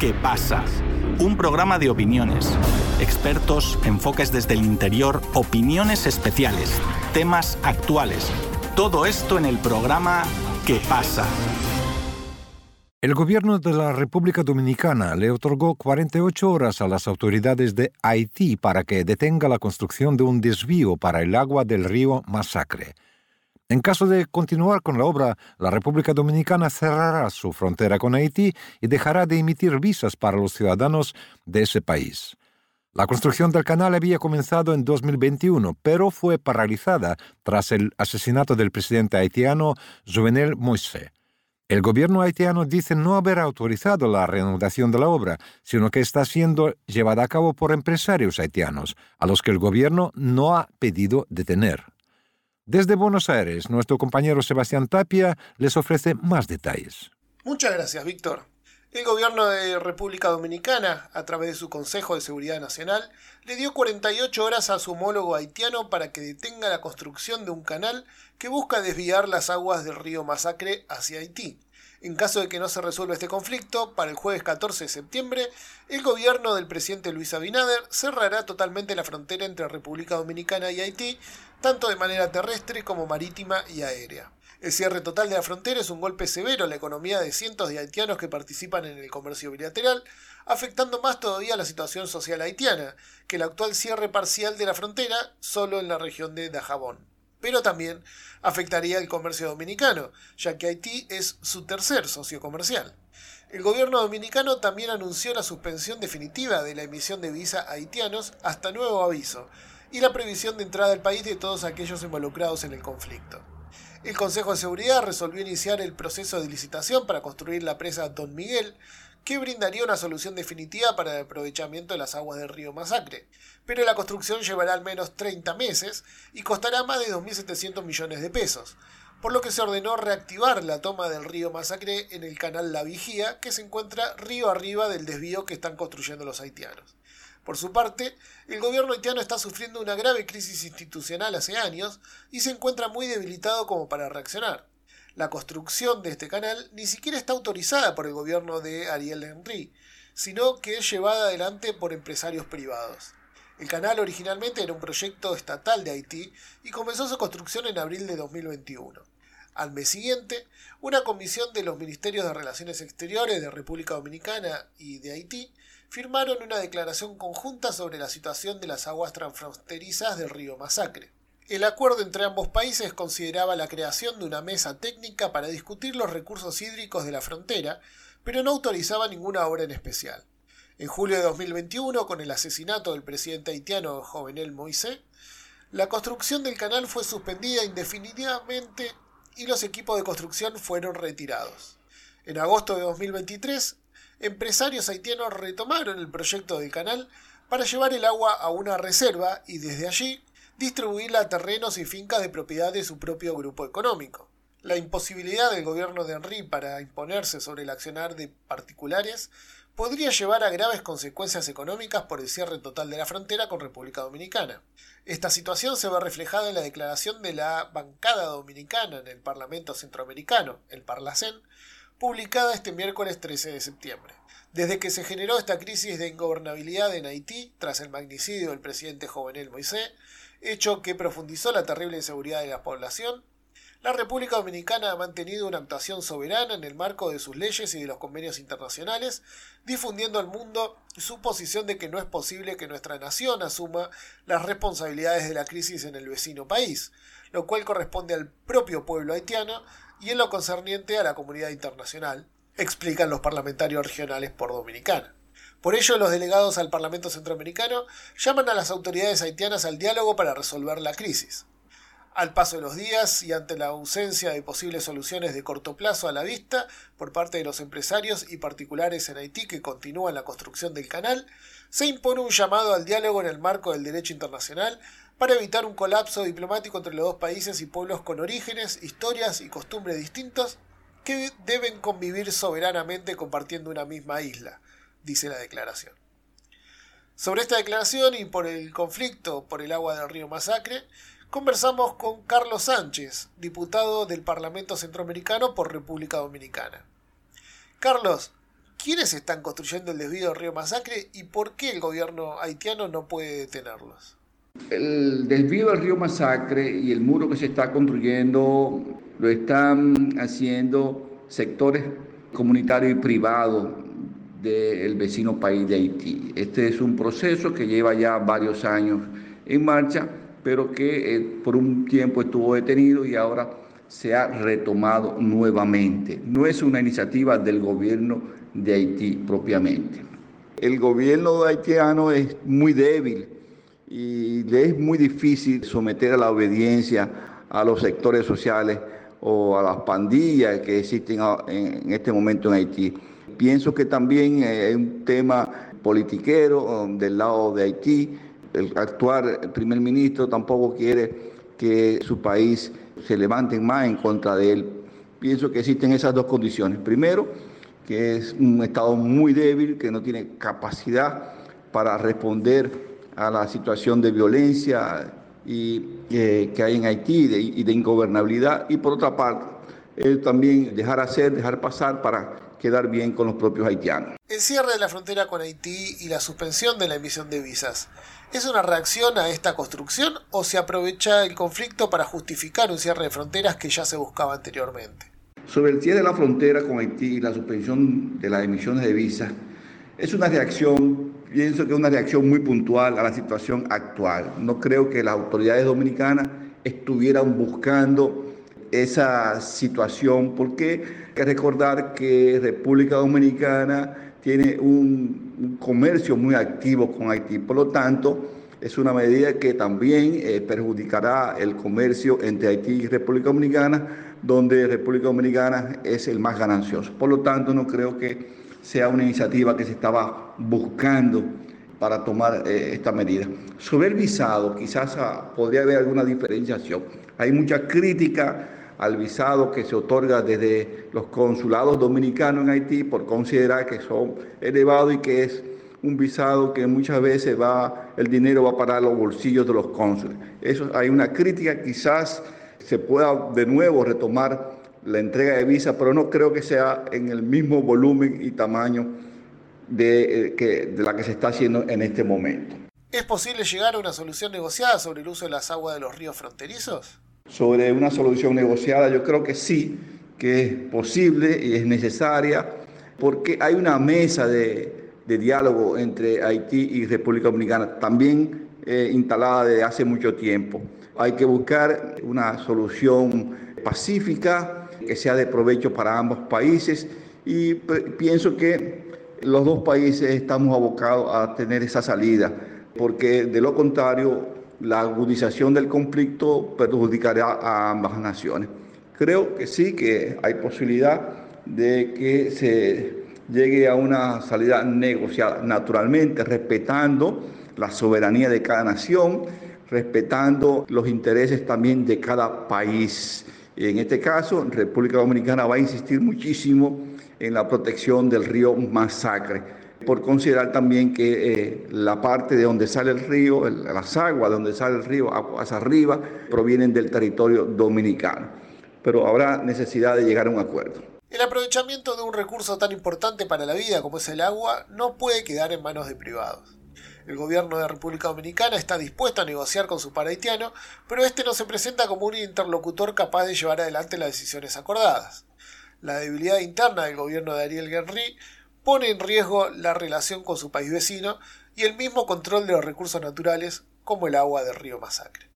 ¿Qué pasa? Un programa de opiniones, expertos, enfoques desde el interior, opiniones especiales, temas actuales. Todo esto en el programa ¿Qué pasa? El gobierno de la República Dominicana le otorgó 48 horas a las autoridades de Haití para que detenga la construcción de un desvío para el agua del río Masacre. En caso de continuar con la obra, la República Dominicana cerrará su frontera con Haití y dejará de emitir visas para los ciudadanos de ese país. La construcción del canal había comenzado en 2021, pero fue paralizada tras el asesinato del presidente haitiano Jovenel Moïse. El gobierno haitiano dice no haber autorizado la reanudación de la obra, sino que está siendo llevada a cabo por empresarios haitianos, a los que el gobierno no ha pedido detener. Desde Buenos Aires, nuestro compañero Sebastián Tapia les ofrece más detalles. Muchas gracias, Víctor. El gobierno de República Dominicana, a través de su Consejo de Seguridad Nacional, le dio 48 horas a su homólogo haitiano para que detenga la construcción de un canal que busca desviar las aguas del río Masacre hacia Haití. En caso de que no se resuelva este conflicto, para el jueves 14 de septiembre, el gobierno del presidente Luis Abinader cerrará totalmente la frontera entre República Dominicana y Haití, tanto de manera terrestre como marítima y aérea. El cierre total de la frontera es un golpe severo a la economía de cientos de haitianos que participan en el comercio bilateral, afectando más todavía la situación social haitiana que el actual cierre parcial de la frontera solo en la región de Dajabón pero también afectaría el comercio dominicano, ya que Haití es su tercer socio comercial. El gobierno dominicano también anunció la suspensión definitiva de la emisión de visa a haitianos hasta nuevo aviso, y la prohibición de entrada al país de todos aquellos involucrados en el conflicto. El Consejo de Seguridad resolvió iniciar el proceso de licitación para construir la presa Don Miguel, que brindaría una solución definitiva para el aprovechamiento de las aguas del río Masacre. Pero la construcción llevará al menos 30 meses y costará más de 2.700 millones de pesos, por lo que se ordenó reactivar la toma del río Masacre en el canal La Vigía, que se encuentra río arriba del desvío que están construyendo los haitianos. Por su parte, el gobierno haitiano está sufriendo una grave crisis institucional hace años y se encuentra muy debilitado como para reaccionar. La construcción de este canal ni siquiera está autorizada por el gobierno de Ariel Henry, sino que es llevada adelante por empresarios privados. El canal originalmente era un proyecto estatal de Haití y comenzó su construcción en abril de 2021. Al mes siguiente, una comisión de los Ministerios de Relaciones Exteriores de República Dominicana y de Haití firmaron una declaración conjunta sobre la situación de las aguas transfronterizas del río Masacre. El acuerdo entre ambos países consideraba la creación de una mesa técnica para discutir los recursos hídricos de la frontera, pero no autorizaba ninguna obra en especial. En julio de 2021, con el asesinato del presidente haitiano Jovenel Moïse, la construcción del canal fue suspendida indefinidamente y los equipos de construcción fueron retirados. En agosto de 2023, empresarios haitianos retomaron el proyecto del canal para llevar el agua a una reserva y desde allí distribuirla a terrenos y fincas de propiedad de su propio grupo económico. La imposibilidad del gobierno de Henry para imponerse sobre el accionar de particulares podría llevar a graves consecuencias económicas por el cierre total de la frontera con República Dominicana. Esta situación se ve reflejada en la declaración de la bancada dominicana en el Parlamento Centroamericano, el Parlacén, publicada este miércoles 13 de septiembre. Desde que se generó esta crisis de ingobernabilidad en Haití, tras el magnicidio del presidente Jovenel Moisés, hecho que profundizó la terrible inseguridad de la población, la República Dominicana ha mantenido una actuación soberana en el marco de sus leyes y de los convenios internacionales, difundiendo al mundo su posición de que no es posible que nuestra nación asuma las responsabilidades de la crisis en el vecino país, lo cual corresponde al propio pueblo haitiano y en lo concerniente a la comunidad internacional, explican los parlamentarios regionales por Dominicana. Por ello, los delegados al Parlamento Centroamericano llaman a las autoridades haitianas al diálogo para resolver la crisis. Al paso de los días y ante la ausencia de posibles soluciones de corto plazo a la vista por parte de los empresarios y particulares en Haití que continúan la construcción del canal, se impone un llamado al diálogo en el marco del derecho internacional para evitar un colapso diplomático entre los dos países y pueblos con orígenes, historias y costumbres distintos que deben convivir soberanamente compartiendo una misma isla dice la declaración. Sobre esta declaración y por el conflicto por el agua del río Masacre, conversamos con Carlos Sánchez, diputado del Parlamento Centroamericano por República Dominicana. Carlos, quiénes están construyendo el desvío del río Masacre y por qué el gobierno haitiano no puede detenerlos. El desvío del río Masacre y el muro que se está construyendo lo están haciendo sectores comunitarios y privados del vecino país de Haití. Este es un proceso que lleva ya varios años en marcha, pero que eh, por un tiempo estuvo detenido y ahora se ha retomado nuevamente. No es una iniciativa del gobierno de Haití propiamente. El gobierno haitiano es muy débil y le es muy difícil someter a la obediencia a los sectores sociales o a las pandillas que existen en este momento en Haití. Pienso que también es un tema politiquero um, del lado de Haití. El actual primer ministro tampoco quiere que su país se levanten más en contra de él. Pienso que existen esas dos condiciones. Primero, que es un Estado muy débil, que no tiene capacidad para responder a la situación de violencia y, eh, que hay en Haití y de ingobernabilidad. Y por otra parte, él también dejar hacer, dejar pasar para quedar bien con los propios haitianos. El cierre de la frontera con Haití y la suspensión de la emisión de visas, ¿es una reacción a esta construcción o se aprovecha el conflicto para justificar un cierre de fronteras que ya se buscaba anteriormente? Sobre el cierre de la frontera con Haití y la suspensión de las emisiones de visas, es una reacción, pienso que es una reacción muy puntual a la situación actual. No creo que las autoridades dominicanas estuvieran buscando esa situación porque hay que recordar que República Dominicana tiene un, comercio muy activo con Haití, por lo tanto es una medida que también eh, perjudicará el comercio entre Haití y República Dominicana, donde República Dominicana es el más ganancioso. Por lo tanto, no creo que sea una iniciativa que se estaba buscando para tomar eh, esta medida. Sobre el visado, quizás ah, podría haber alguna diferenciación. Hay mucha crítica al visado que se otorga desde los consulados dominicanos en Haití por considerar que son elevados y que es un visado que muchas veces va, el dinero va a parar a los bolsillos de los cónsules. Eso hay una crítica, quizás se pueda de nuevo retomar la entrega de visa, pero no creo que sea en el mismo volumen y tamaño de, eh, que, de la que se está haciendo en este momento. ¿Es posible llegar a una solución negociada sobre el uso de las aguas de los ríos fronterizos? Sobre una solución negociada, yo creo que sí, que es posible y es necesaria, porque hay una mesa de, diálogo entre Haití y República Dominicana, también eh, instalada desde hace mucho tiempo. Hay que buscar una solución pacífica que sea de provecho para ambos países y pienso que los dos países estamos abocados a tener esa salida, porque de lo contrario la agudización del conflicto perjudicará a ambas naciones. Creo que sí que hay posibilidad de que se llegue a una salida negociada, naturalmente respetando la soberanía de cada nación, respetando los intereses también de cada país. En este caso, República Dominicana va a insistir muchísimo en la protección del río Masacre por considerar también que eh, la parte de donde sale el río, las aguas de donde sale el río hacia arriba, provienen del territorio dominicano. Pero habrá necesidad de llegar a un acuerdo. El aprovechamiento de un recurso tan importante para la vida como es el agua no puede quedar en manos de privados. El gobierno de República Dominicana está dispuesto a negociar con su par haitiano, pero este no se presenta como un interlocutor capaz de llevar adelante las decisiones acordadas. La debilidad interna del gobierno de Ariel Henry pone en riesgo la relación con su país vecino y el mismo control de los recursos naturales como el agua del río Masacre.